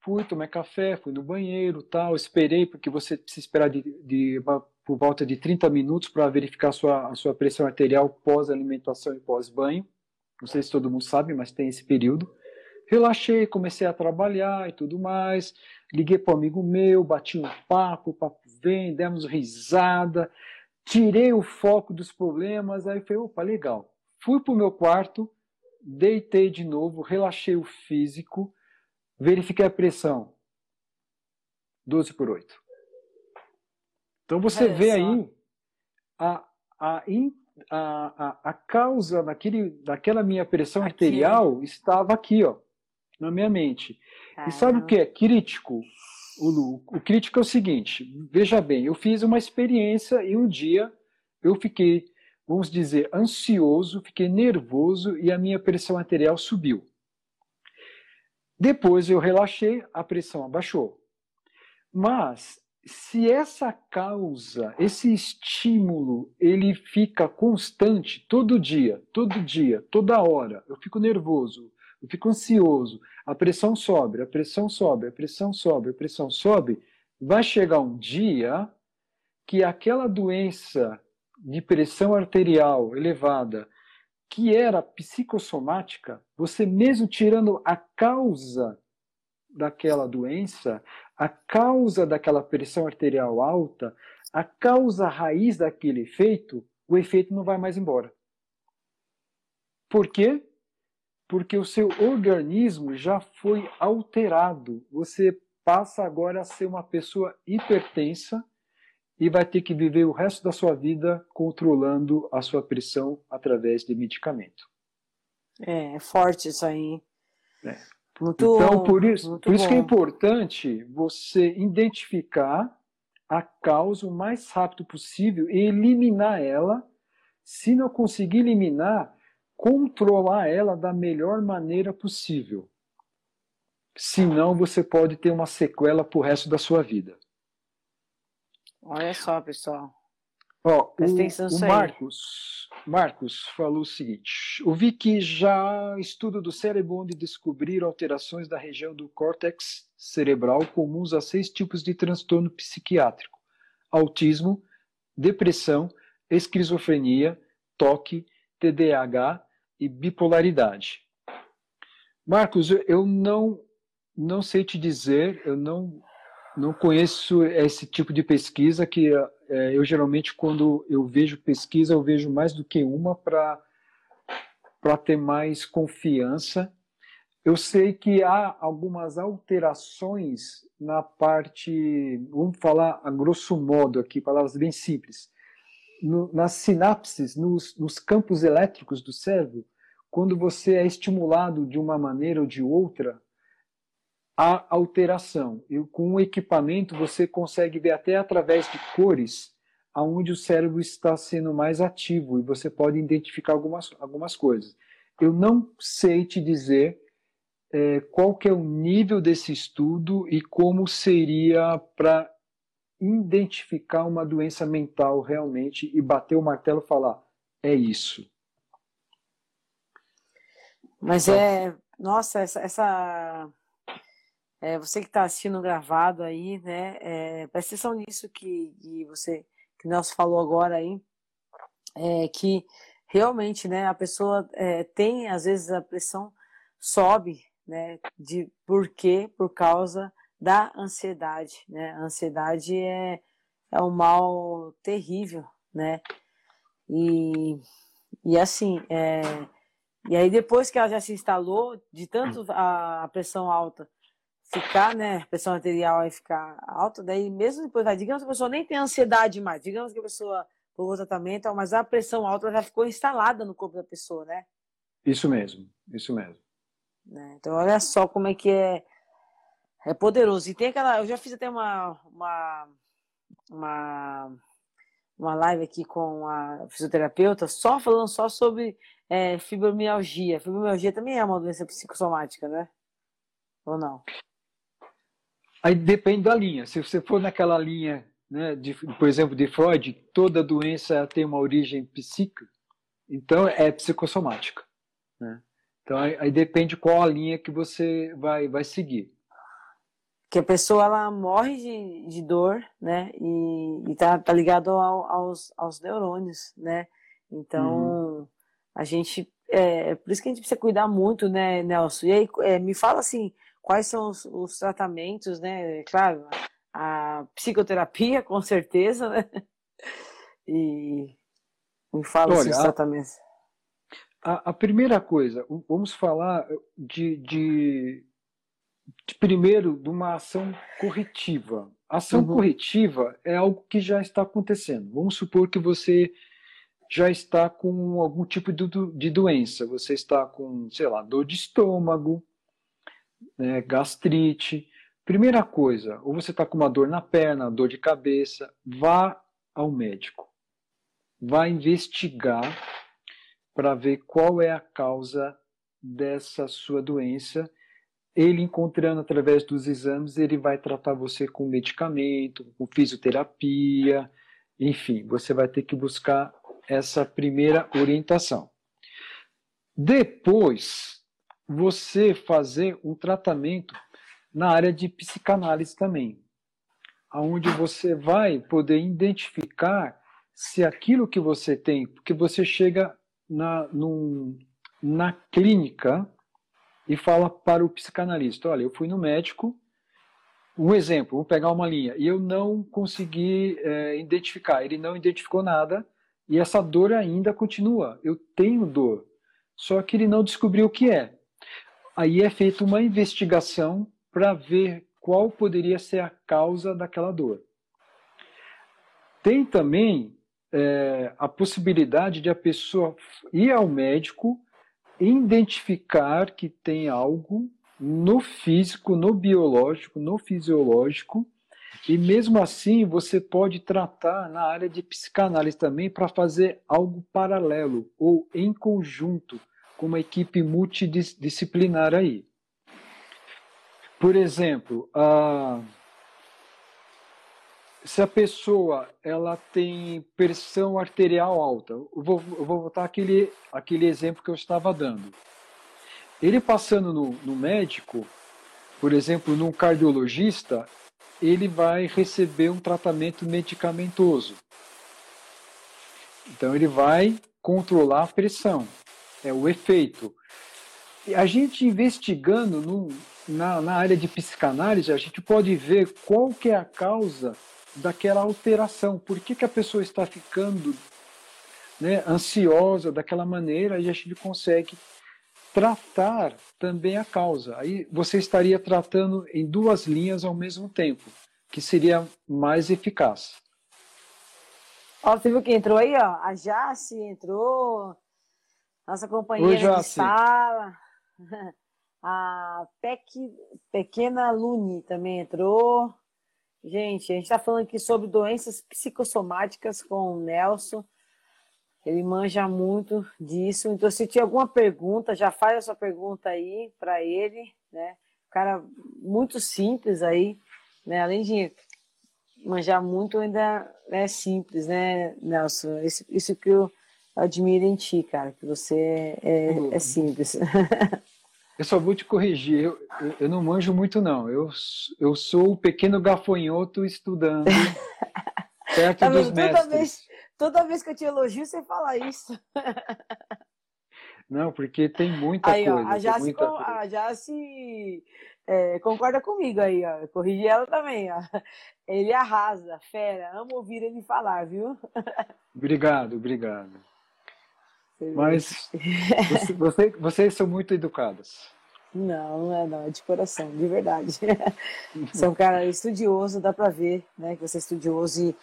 fui tomar café, fui no banheiro, tal, esperei, porque você precisa esperar de, de por volta de 30 minutos para verificar a sua, a sua pressão arterial pós-alimentação e pós-banho. Não sei se todo mundo sabe, mas tem esse período. Relaxei, comecei a trabalhar e tudo mais. Liguei para um amigo meu, bati um papo, o papo vem, demos risada, tirei o foco dos problemas. Aí falei, opa, legal. Fui para o meu quarto, deitei de novo, relaxei o físico, verifiquei a pressão. 12 por 8. Então você vê aí a, a, a, a, causa daquele, daquela minha pressão aqui. arterial estava aqui, ó, na minha mente. E sabe o que é crítico? O, o crítico é o seguinte: veja bem, eu fiz uma experiência e um dia eu fiquei, vamos dizer, ansioso, fiquei nervoso e a minha pressão arterial subiu. Depois eu relaxei, a pressão abaixou. Mas se essa causa, esse estímulo, ele fica constante todo dia, todo dia, toda hora, eu fico nervoso, eu fico ansioso, a pressão sobe, a pressão sobe, a pressão sobe, a pressão sobe, vai chegar um dia que aquela doença de pressão arterial elevada, que era psicossomática, você mesmo tirando a causa daquela doença, a causa daquela pressão arterial alta, a causa raiz daquele efeito, o efeito não vai mais embora. Por quê? Porque o seu organismo já foi alterado. Você passa agora a ser uma pessoa hipertensa e vai ter que viver o resto da sua vida controlando a sua pressão através de medicamento. É, é forte isso aí. É. Muito, então, por isso, por isso que é importante você identificar a causa o mais rápido possível e eliminar ela. Se não conseguir eliminar, controlar ela da melhor maneira possível. Senão, você pode ter uma sequela para o resto da sua vida. Olha só, pessoal. Ó, o, o Marcos, Marcos falou o seguinte: ouvi que já estudo do cérebro onde descobrir alterações da região do córtex cerebral comuns a seis tipos de transtorno psiquiátrico: autismo, depressão, esquizofrenia, toque, TDAH e bipolaridade. Marcos, eu não não sei te dizer, eu não não conheço esse tipo de pesquisa que é, eu geralmente quando eu vejo pesquisa eu vejo mais do que uma para para ter mais confiança. Eu sei que há algumas alterações na parte, vamos falar a grosso modo aqui, palavras bem simples, no, nas sinapses, nos, nos campos elétricos do cérebro, quando você é estimulado de uma maneira ou de outra, a alteração. E com o equipamento você consegue ver até através de cores aonde o cérebro está sendo mais ativo e você pode identificar algumas, algumas coisas. Eu não sei te dizer é, qual que é o nível desse estudo e como seria para identificar uma doença mental realmente e bater o martelo e falar é isso. Mas então, é, nossa, essa, essa é, você que está assistindo gravado aí, né? É, presta atenção nisso que, que você que Nelson falou agora aí, é, que realmente, né? A pessoa é, tem às vezes a pressão sobe, né? De por quê? Por causa da ansiedade, né? A ansiedade é é um mal terrível, né? E e assim, é, e aí depois que ela já se instalou, de tanto a pressão alta ficar, né, a pressão arterial vai ficar alta, daí mesmo depois, vai, digamos que a pessoa nem tem ansiedade mais, digamos que a pessoa por o tratamento, mas a pressão alta já ficou instalada no corpo da pessoa, né? Isso mesmo, isso mesmo. Né? Então olha só como é que é, é poderoso. E tem aquela, eu já fiz até uma, uma, uma, uma live aqui com a fisioterapeuta, só falando só sobre é, fibromialgia. Fibromialgia também é uma doença psicossomática, né? Ou não? Aí depende da linha. Se você for naquela linha, né, de, por exemplo, de Freud, toda doença tem uma origem psíquica, então é psicossomática. Né? Então aí, aí, depende qual a linha que você vai, vai seguir. Que a pessoa ela morre de, de dor, né? E, e tá, tá ligado ao, aos, aos neurônios, né? Então uhum. a gente é por isso que a gente precisa cuidar muito, né, Nelson? E aí é, me fala assim, quais são os, os tratamentos, né? Claro, a psicoterapia, com certeza, né? E me fala Olha, esses tratamentos. A, a, primeira coisa, vamos falar de, de, primeiro de uma ação corretiva. ação uhum. corretiva é algo que já está acontecendo. Vamos supor que você já está com algum tipo de, de doença. Você está com, sei lá, dor de estômago, né, gastrite. Primeira coisa, ou você está com uma dor na perna, dor de cabeça, vá ao médico. Vá investigar para ver qual é a causa dessa sua doença. Ele encontrando através dos exames, ele vai tratar você com medicamento, com fisioterapia, enfim, você vai ter que buscar essa primeira orientação. Depois, você fazer um tratamento na área de psicanálise também, aonde você vai poder identificar se aquilo que você tem, porque você chega na, num, na clínica e fala para o psicanalista, olha, eu fui no médico, um exemplo, vou pegar uma linha, e eu não consegui é, identificar, ele não identificou nada, e essa dor ainda continua, eu tenho dor, só que ele não descobriu o que é aí é feita uma investigação para ver qual poderia ser a causa daquela dor. Tem também é, a possibilidade de a pessoa ir ao médico identificar que tem algo no físico, no biológico, no fisiológico, e mesmo assim você pode tratar na área de psicanálise também para fazer algo paralelo ou em conjunto com uma equipe multidisciplinar aí. Por exemplo, a, se a pessoa ela tem pressão arterial alta, eu vou, eu vou botar aquele, aquele exemplo que eu estava dando. Ele passando no, no médico, por exemplo, num cardiologista, ele vai receber um tratamento medicamentoso. Então ele vai controlar a pressão é o efeito. E a gente investigando no, na, na área de psicanálise, a gente pode ver qual que é a causa daquela alteração. Por que, que a pessoa está ficando né, ansiosa daquela maneira e a gente consegue tratar também a causa. Aí você estaria tratando em duas linhas ao mesmo tempo, que seria mais eficaz. Ó, você viu que entrou aí, ó? A Jace entrou, nossa companheira de sala. A Peque, Pequena Lune também entrou. Gente, a gente está falando aqui sobre doenças psicossomáticas com o Nelson. Ele manja muito disso. Então, se tiver alguma pergunta, já faz a sua pergunta aí para ele, né? Cara muito simples aí, né? Além de manjar muito, ainda é simples, né, Nelson? Isso, isso que eu admiro em ti, cara, que você é, é simples. Eu só vou te corrigir, eu, eu, eu, não manjo muito não, eu, eu sou o pequeno gafanhoto estudando perto tá dos mestres. Toda vez, toda vez que eu te elogio, você fala isso. Não, porque tem muita aí, coisa. Ó, a Jace, com, a Jace é, concorda comigo aí, ó. Corrigi ela também, ó. Ele arrasa, fera. Amo ouvir ele falar, viu? Obrigado, obrigado. Mas você, você, vocês são muito educadas. Não, não é, não, é de coração, de verdade. Você é um cara estudioso, dá para ver, né, que você é estudioso e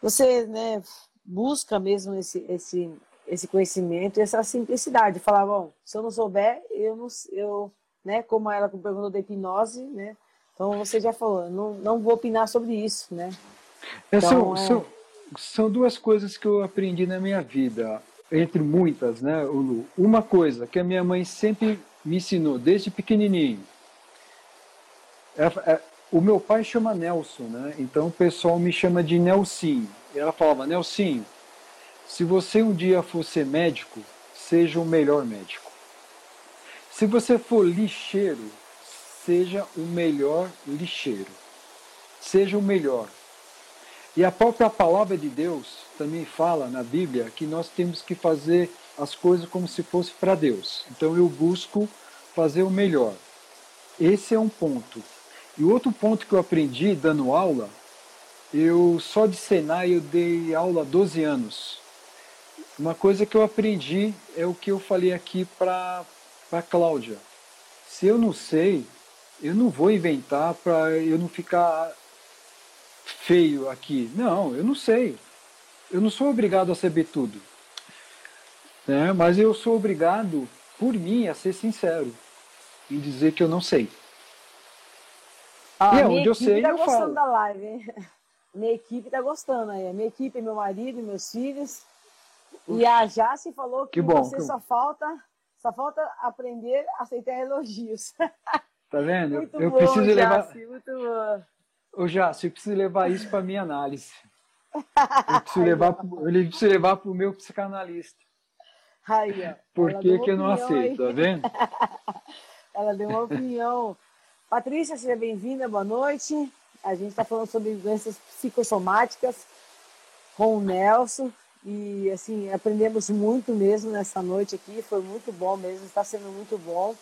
você, né, busca mesmo esse, esse, esse conhecimento e essa simplicidade. Falar, bom, se eu não souber, eu não, eu, né, como ela perguntou da hipnose, né, então você já falou, não, não vou opinar sobre isso, né. Então, são, é... são, são duas coisas que eu aprendi na minha vida entre muitas, né, Lu? Uma coisa que a minha mãe sempre me ensinou, desde pequenininho. É, é, o meu pai chama Nelson, né? Então o pessoal me chama de Nelsinho. E ela falava, Nelsinho, se você um dia for ser médico, seja o melhor médico. Se você for lixeiro, seja o melhor lixeiro. Seja o melhor. E a própria palavra de Deus também fala na Bíblia que nós temos que fazer as coisas como se fosse para Deus. Então eu busco fazer o melhor. Esse é um ponto. E outro ponto que eu aprendi dando aula, eu só de Senai eu dei aula há 12 anos. Uma coisa que eu aprendi é o que eu falei aqui para a Cláudia. Se eu não sei, eu não vou inventar para eu não ficar feio aqui. Não, eu não sei. Eu não sou obrigado a saber tudo. Né? Mas eu sou obrigado, por mim, a ser sincero e dizer que eu não sei. Ah, e é onde eu sei, tá eu gostando falo. da live, hein? Minha equipe tá gostando aí. Minha equipe, meu marido, meus filhos. E a Jace falou que, que bom, você que... só falta só falta aprender a aceitar elogios. Tá vendo? Muito eu bom, preciso levar. Jace, muito bom. Ô, Jace, eu preciso levar isso para minha análise. Eu preciso levar, eu preciso levar para o meu psicanalista. Aí, ó. Por que, que eu não aceito, aí. tá vendo? Ela deu uma opinião. Patrícia, seja bem-vinda, boa noite. A gente está falando sobre doenças psicossomáticas com o Nelson. E, assim, aprendemos muito mesmo nessa noite aqui. Foi muito bom mesmo, está sendo muito bom.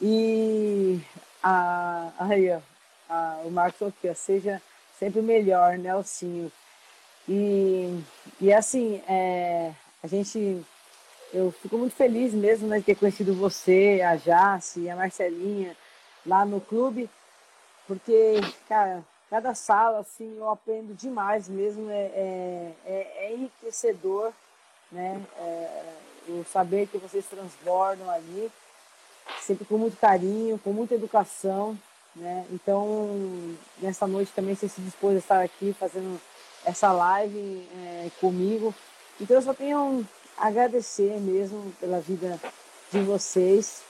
E a, aí, ó, a, o Marcos falou seja sempre melhor, Nelsinho. E, e assim, é, a gente, eu fico muito feliz mesmo né, de ter conhecido você, a Jace, a Marcelinha lá no clube, porque, cara, cada sala, assim, eu aprendo demais mesmo, é, é, é, é enriquecedor, né, é, o saber que vocês transbordam ali, sempre com muito carinho, com muita educação, né, então, nessa noite também você se dispôs a estar aqui fazendo essa live é, comigo. Então eu só tenho a agradecer mesmo pela vida de vocês.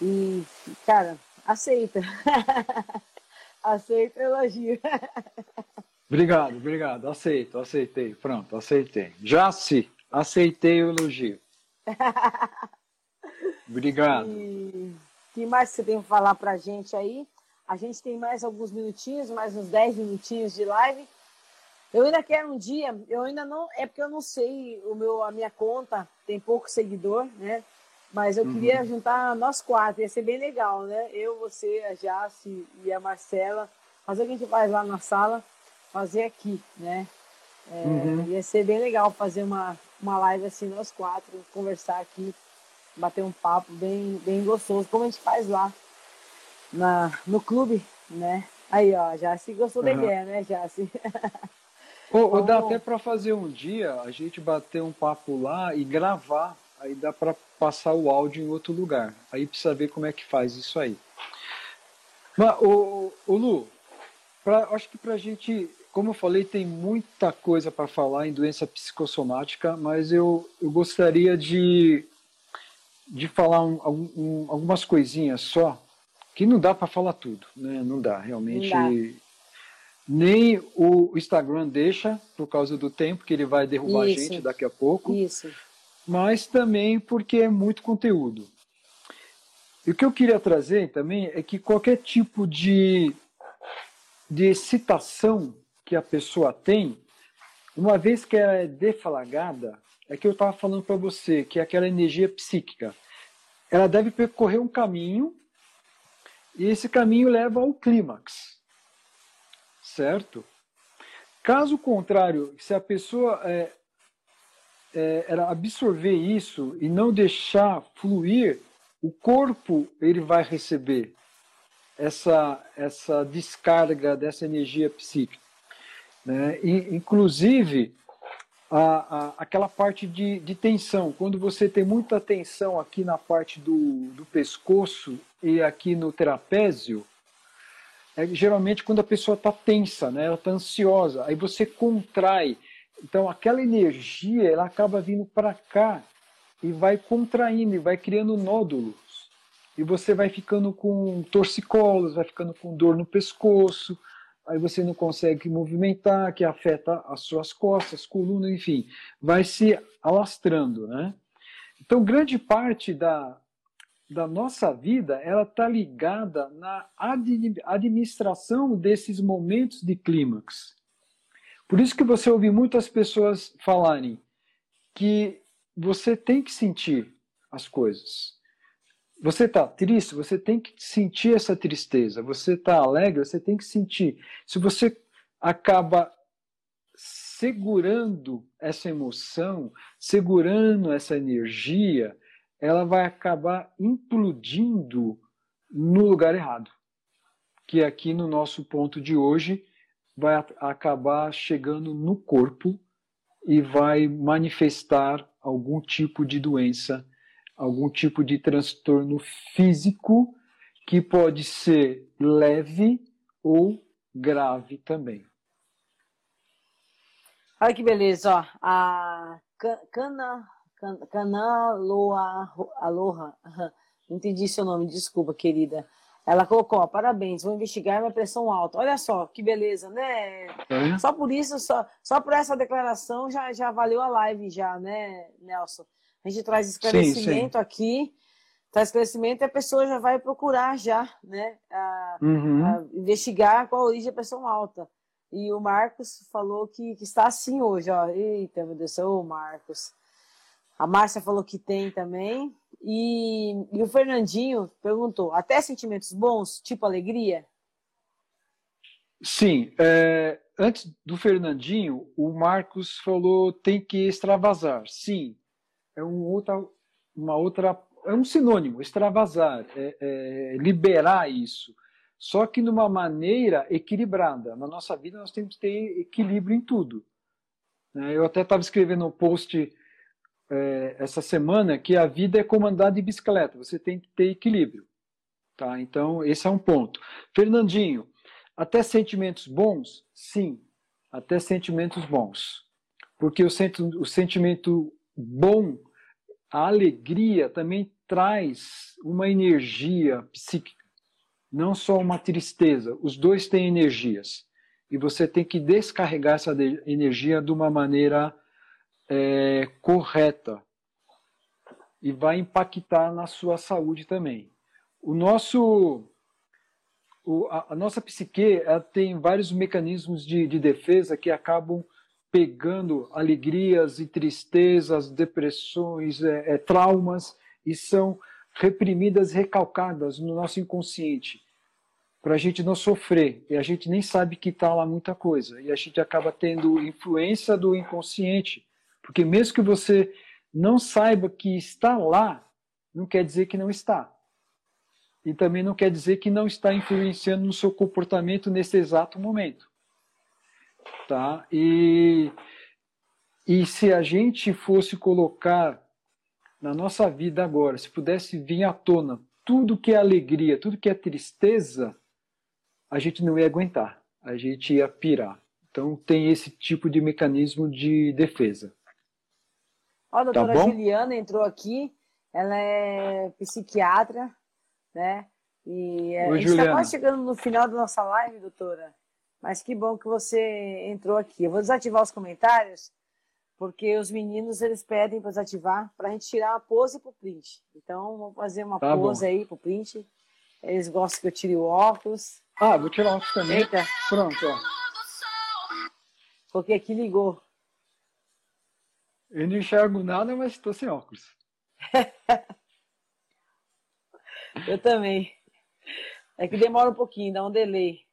E, cara, aceita. aceita o elogio. Obrigado, obrigado. Aceito, aceitei. Pronto, aceitei. Já se aceitei o elogio. Obrigado. E que mais você tem para falar para gente aí? A gente tem mais alguns minutinhos, mais uns 10 minutinhos de live. Eu ainda quero um dia, eu ainda não, é porque eu não sei, o meu, a minha conta tem pouco seguidor, né? Mas eu uhum. queria juntar nós quatro, ia ser bem legal, né? Eu, você, a Jace e a Marcela, fazer o que a gente faz lá na sala, fazer aqui, né? É, uhum. Ia ser bem legal fazer uma, uma live assim, nós quatro, conversar aqui, bater um papo bem, bem gostoso, como a gente faz lá na, no clube, né? Aí, ó, Jace gostou uhum. da ideia, né, Jace? Ou, ou dá até para fazer um dia, a gente bater um papo lá e gravar. Aí dá para passar o áudio em outro lugar. Aí precisa ver como é que faz isso aí. Mas, o, o Lu, pra, acho que para a gente como eu falei, tem muita coisa para falar em doença psicossomática, mas eu, eu gostaria de, de falar um, um, algumas coisinhas só, que não dá para falar tudo, né? Não dá, realmente. Não dá. Nem o Instagram deixa, por causa do tempo, que ele vai derrubar Isso. a gente daqui a pouco. Isso. Mas também porque é muito conteúdo. E o que eu queria trazer também é que qualquer tipo de, de excitação que a pessoa tem, uma vez que ela é deflagrada, é que eu estava falando para você, que é aquela energia psíquica. Ela deve percorrer um caminho, e esse caminho leva ao clímax. Certo? Caso contrário, se a pessoa é, é, absorver isso e não deixar fluir, o corpo ele vai receber essa, essa descarga dessa energia psíquica. Né? E, inclusive, a, a, aquela parte de, de tensão, quando você tem muita tensão aqui na parte do, do pescoço e aqui no trapézio, é geralmente quando a pessoa está tensa, né? ela está ansiosa, aí você contrai. Então aquela energia ela acaba vindo para cá e vai contraindo e vai criando nódulos. E você vai ficando com torcicolos, vai ficando com dor no pescoço, aí você não consegue movimentar, que afeta as suas costas, coluna, enfim, vai se alastrando, né? Então, grande parte da, da nossa vida, ela está ligada na administração desses momentos de clímax. Por isso que você ouve muitas pessoas falarem que você tem que sentir as coisas. Você está triste, você tem que sentir essa tristeza. Você está alegre, você tem que sentir. Se você acaba segurando essa emoção, segurando essa energia, ela vai acabar implodindo no lugar errado. Que aqui no nosso ponto de hoje vai acabar chegando no corpo e vai manifestar algum tipo de doença, algum tipo de transtorno físico que pode ser leve ou grave também. Olha que beleza, ó. A Cana, Cana Aloha, Aloha, não entendi seu nome, desculpa, querida. Ela colocou, ó, parabéns, vou investigar minha pressão alta. Olha só, que beleza, né? É. Só por isso, só, só por essa declaração já, já valeu a live já, né, Nelson? A gente traz esclarecimento sim, sim. aqui, traz esclarecimento e a pessoa já vai procurar já, né? A, uhum. a investigar qual a origem da pressão alta. E o Marcos falou que, que está assim hoje, ó. Eita, meu Deus, ô Marcos. A Márcia falou que tem também. E, e o Fernandinho perguntou: até sentimentos bons, tipo alegria? Sim. É, antes do Fernandinho, o Marcos falou tem que extravasar. Sim. É um outra, uma outra. É um sinônimo, extravasar, é, é liberar isso. Só que numa maneira equilibrada. Na nossa vida, nós temos que ter equilíbrio em tudo. Né? Eu até estava escrevendo um post é, essa semana que a vida é comandada de bicicleta, você tem que ter equilíbrio. Tá? Então, esse é um ponto. Fernandinho, até sentimentos bons? Sim, até sentimentos bons. Porque o, senti o sentimento bom, a alegria, também traz uma energia psíquica, não só uma tristeza. Os dois têm energias. E você tem que descarregar essa energia de uma maneira é, correta e vai impactar na sua saúde também. O nosso, o, a, a, nossa psique tem vários mecanismos de, de defesa que acabam pegando alegrias e tristezas, depressões, é, é, traumas e são reprimidas, recalcadas no nosso inconsciente para a gente não sofrer e a gente nem sabe que está lá muita coisa e a gente acaba tendo influência do inconsciente porque mesmo que você não saiba que está lá, não quer dizer que não está. E também não quer dizer que não está influenciando no seu comportamento nesse exato momento. Tá? E, e se a gente fosse colocar na nossa vida agora, se pudesse vir à tona tudo que é alegria, tudo que é tristeza, a gente não ia aguentar, a gente ia pirar. Então tem esse tipo de mecanismo de defesa. Ó, a doutora tá Juliana entrou aqui, ela é psiquiatra, né? E é, Oi, a gente está quase chegando no final da nossa live, doutora. Mas que bom que você entrou aqui. Eu vou desativar os comentários, porque os meninos eles pedem para desativar para a gente tirar uma pose para o print. Então, vamos fazer uma tá pose bom. aí para o print. Eles gostam que eu tire o óculos. Ah, vou tirar o óculos também. Eita. Pronto, ó. Porque aqui ligou. Eu não enxergo nada, mas estou sem óculos. eu também. É que demora um pouquinho, dá um delay.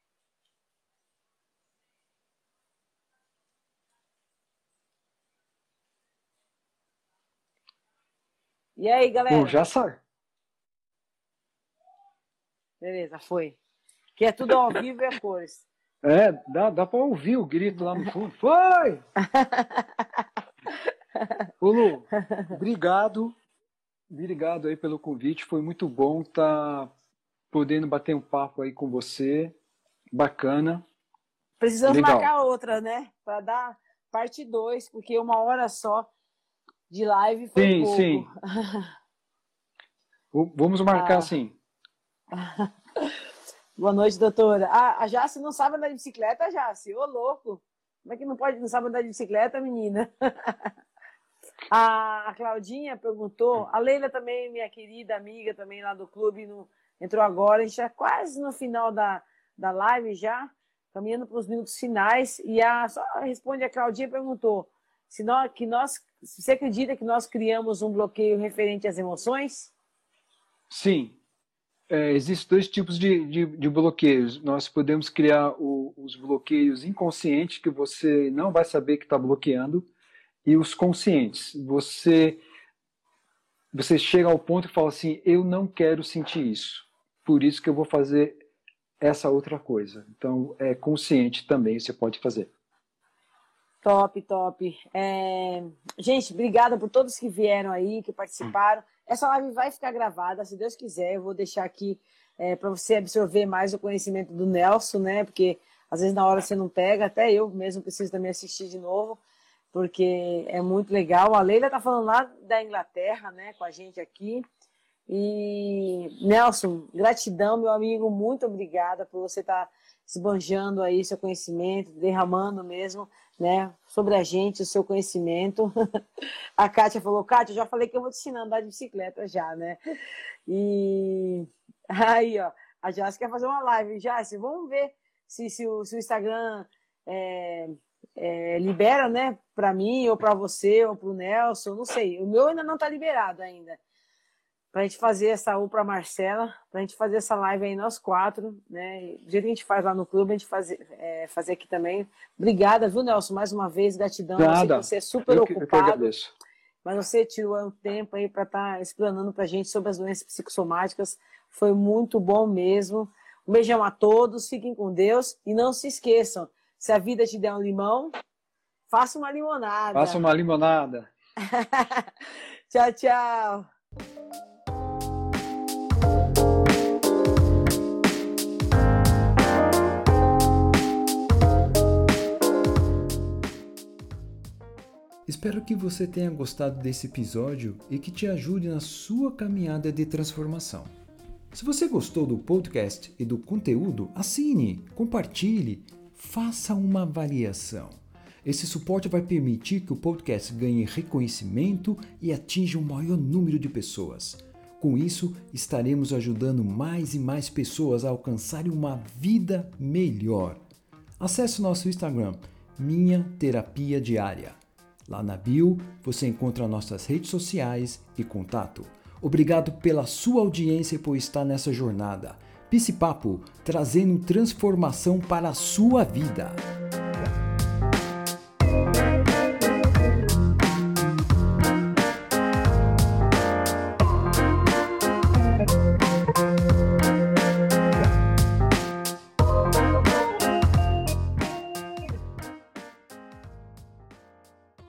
E aí, galera? Bom, já sai. Beleza, foi. Que é tudo ao vivo e a cores. É, dá, dá para ouvir o grito lá no fundo. Foi! Ô Lu, obrigado. Obrigado aí pelo convite. Foi muito bom estar tá podendo bater um papo aí com você. Bacana. Precisamos Legal. marcar outra, né? Para dar parte 2, porque uma hora só de live foi sim, pouco. Sim, Vamos marcar ah. sim. Boa noite, doutora. Ah, a Jace não sabe andar de bicicleta, Jace? Ô, louco! Como é que não pode, não sabe andar de bicicleta, menina? a Claudinha perguntou, a Leila também, minha querida amiga também lá do clube, no, entrou agora, a gente está quase no final da, da live já, caminhando para os minutos finais, e a, só responde a Claudinha perguntou se nós, que nós, você acredita que nós criamos um bloqueio referente às emoções? Sim, é, existem dois tipos de, de, de, bloqueios. Nós podemos criar o, os bloqueios inconscientes, que você não vai saber que está bloqueando, e os conscientes. Você, você chega ao ponto e fala assim: eu não quero sentir isso, por isso que eu vou fazer essa outra coisa. Então, é consciente também, você pode fazer. Top, top. É... Gente, obrigada por todos que vieram aí, que participaram. Essa live vai ficar gravada, se Deus quiser. Eu vou deixar aqui é, para você absorver mais o conhecimento do Nelson, né? Porque às vezes na hora você não pega, até eu mesmo preciso também assistir de novo, porque é muito legal. A Leila tá falando lá da Inglaterra, né, com a gente aqui. E Nelson, gratidão, meu amigo, muito obrigada por você estar tá esbanjando aí seu conhecimento, derramando mesmo né, sobre a gente, o seu conhecimento. A Kátia falou, Kátia, já falei que eu vou te ensinar a andar de bicicleta já, né? E aí, ó, a Jace quer fazer uma live. Jace, vamos ver se, se, o, se o Instagram é, é, libera, né, para mim, ou para você, ou para o Nelson, não sei. O meu ainda não está liberado ainda para a gente fazer essa U para Marcela, para a gente fazer essa live aí nós quatro, né? Do jeito que a gente faz lá no clube, a gente fazer, é, fazer aqui também. Obrigada, viu, Nelson, mais uma vez, gratidão. Nada. você é super eu ocupado. Que, mas você tirou um tempo aí para estar tá explanando para a gente sobre as doenças psicossomáticas. Foi muito bom mesmo. Um beijão a todos, fiquem com Deus e não se esqueçam, se a vida te der um limão, faça uma limonada. Faça uma limonada. tchau, tchau. Espero que você tenha gostado desse episódio e que te ajude na sua caminhada de transformação. Se você gostou do podcast e do conteúdo, assine, compartilhe, faça uma avaliação. Esse suporte vai permitir que o podcast ganhe reconhecimento e atinja um maior número de pessoas. Com isso, estaremos ajudando mais e mais pessoas a alcançarem uma vida melhor. Acesse nosso Instagram, Minha Terapia Diária. Lá na bio você encontra nossas redes sociais e contato. Obrigado pela sua audiência e por estar nessa jornada. Papo trazendo transformação para a sua vida.